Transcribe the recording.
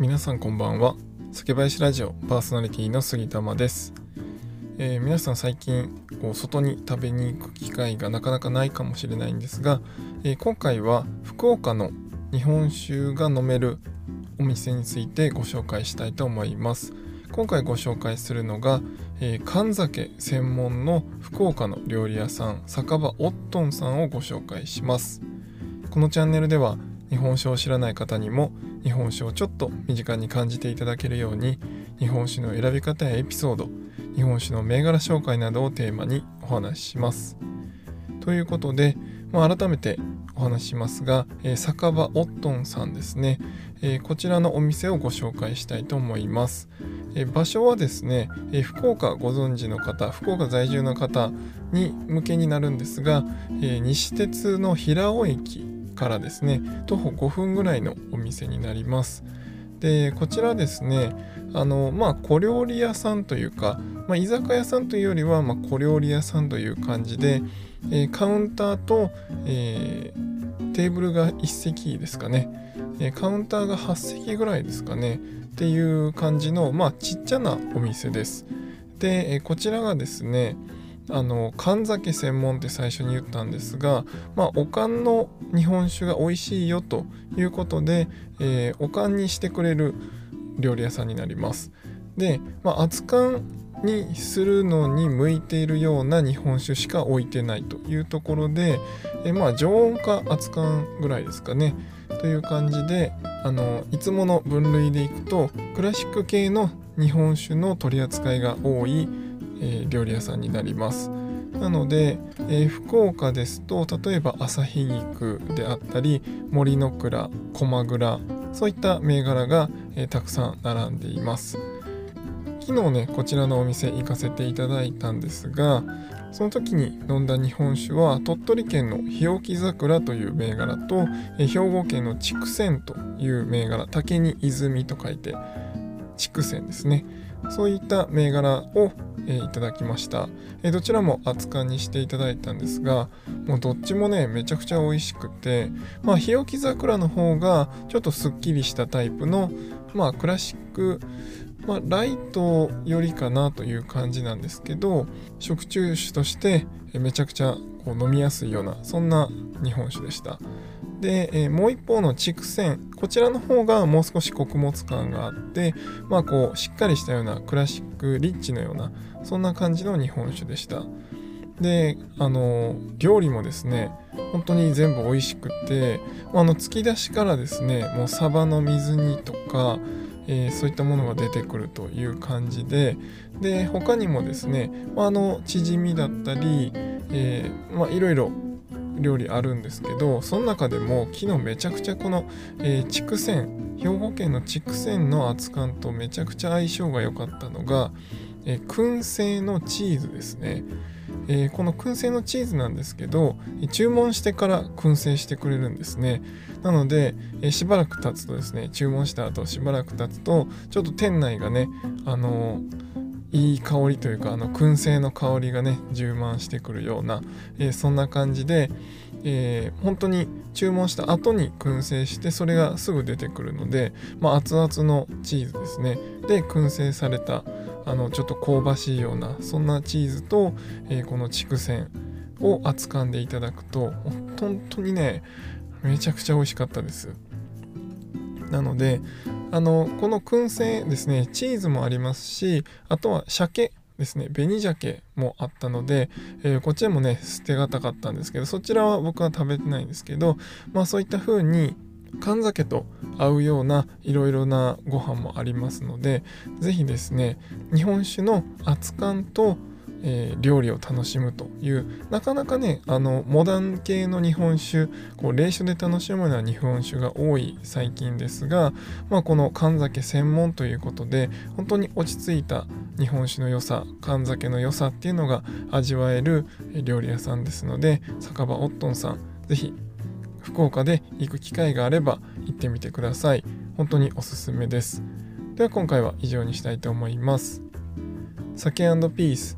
皆さんこんばんは。酒林ラジオパーソナリティの杉玉です、えー、皆さん最近こう外に食べに行く機会がなかなかないかもしれないんですが、えー、今回は福岡の日本酒が飲めるお店についてご紹介したいと思います。今回ご紹介するのが、えー、神酒専門の福岡の料理屋さん酒場オットンさんをご紹介します。このチャンネルでは日本酒を知らない方にも日本酒をちょっと身近に感じていただけるように日本酒の選び方やエピソード日本酒の銘柄紹介などをテーマにお話しします。ということで、まあ、改めてお話ししますが、えー、酒場オットンさんですね、えー、こちらのお店をご紹介したいと思います、えー、場所はですね、え福岡ご存知の方福岡在住の方に向けになるんですが、え西鉄の平尾駅からですね徒歩5分ぐらいのお店になります。でこちらですねあのまあ小料理屋さんというか、まあ、居酒屋さんというよりは、まあ、小料理屋さんという感じで、えー、カウンターと、えー、テーブルが1席ですかね、えー、カウンターが8席ぐらいですかね。っていう感じのまあちっちゃなお店です。で、えこちらがですねあの缶酒専門って最初に言ったんですが、まあ、おかんの日本酒が美味しいよということで、えー、おかんにしてくれる料理屋さんになります。で、まあ、熱燗にするのに向いているような日本酒しか置いてないというところで、えまあ常温か熱燗ぐらいですかねという感じであのいつもの分類でいくとクラシック系の日本酒の取り扱いが多いえー、料理屋さんになります。なので、えー、福岡ですと例えば旭肉であったり森の倉駒倉そういった銘柄が、えー、たくさん並んでいます昨日ねこちらのお店行かせていただいたんですがその時に飲んだ日本酒は鳥取県の日置桜という銘柄と、えー、兵庫県の筑前という銘柄竹に泉と書いて筑前ですねそういった銘柄をえ、いただきました、え、どちらも熱燗にしていただいたんですがもうどっちもねめちゃくちゃ美味しくてまあ日置桜の方がちょっとすっきりしたタイプのまあクラシックまあ、ライトよりかなという感じなんですけど食中酒としてめちゃくちゃこう飲みやすいようなそんな日本酒でした。で、え、もう一方の畜泉こちらの方がもう少し穀物感があってまあこうしっかりしたようなクラシックリッチのようなそんな感じの日本酒でした。であの料理もですね本当に全部美味しくてあの突き出しからですねもうサバの水煮とかえー、そういったものが出てくるという感じでで他にもですね、まあ、あのチヂミだったり、えー、まあ、いろいろ料理あるんですけどその中でも昨日めちゃくちゃこの、えー、筑前兵庫県の筑前の熱燗とめちゃくちゃ相性が良かったのが、えー、燻製のチーズですね。えー、この燻製のチーズなんですけど注文してから燻製してくれるんですねなので、えー、しばらく経つとですね注文した後しばらく経つとちょっと店内がねあのいい香りというかあの燻製の香りがね充満してくるような、えー、そんな感じで、えー、本当に注文した後に燻製してそれがすぐ出てくるので、まあ、熱々のチーズですね。で燻製されたあのちょっと香ばしいようなそんなチーズと、えー、この畜泉を扱んでいただくと本当にねめちゃくちゃ美味しかったです。なのであのこの燻製ですねチーズもありますしあとは鮭ですね紅鮭もあったので、えー、こちらもね捨てがたかったんですけどそちらは僕は食べてないんですけどまあそういった風に缶酒と合うようないろいろなご飯もありますので是非ですね日本酒の熱燗とえー、料理を楽しむというなかなかねあのモダン系の日本酒こう冷酒で楽しむような日本酒が多い最近ですが、まあ、この缶酒専門ということで本当に落ち着いた日本酒の良さ缶酒の良さっていうのが味わえる料理屋さんですので酒場オットンさん是非福岡で行く機会があれば行ってみてください。本当におすすめです。では今回は以上にしたいと思います。酒ピース。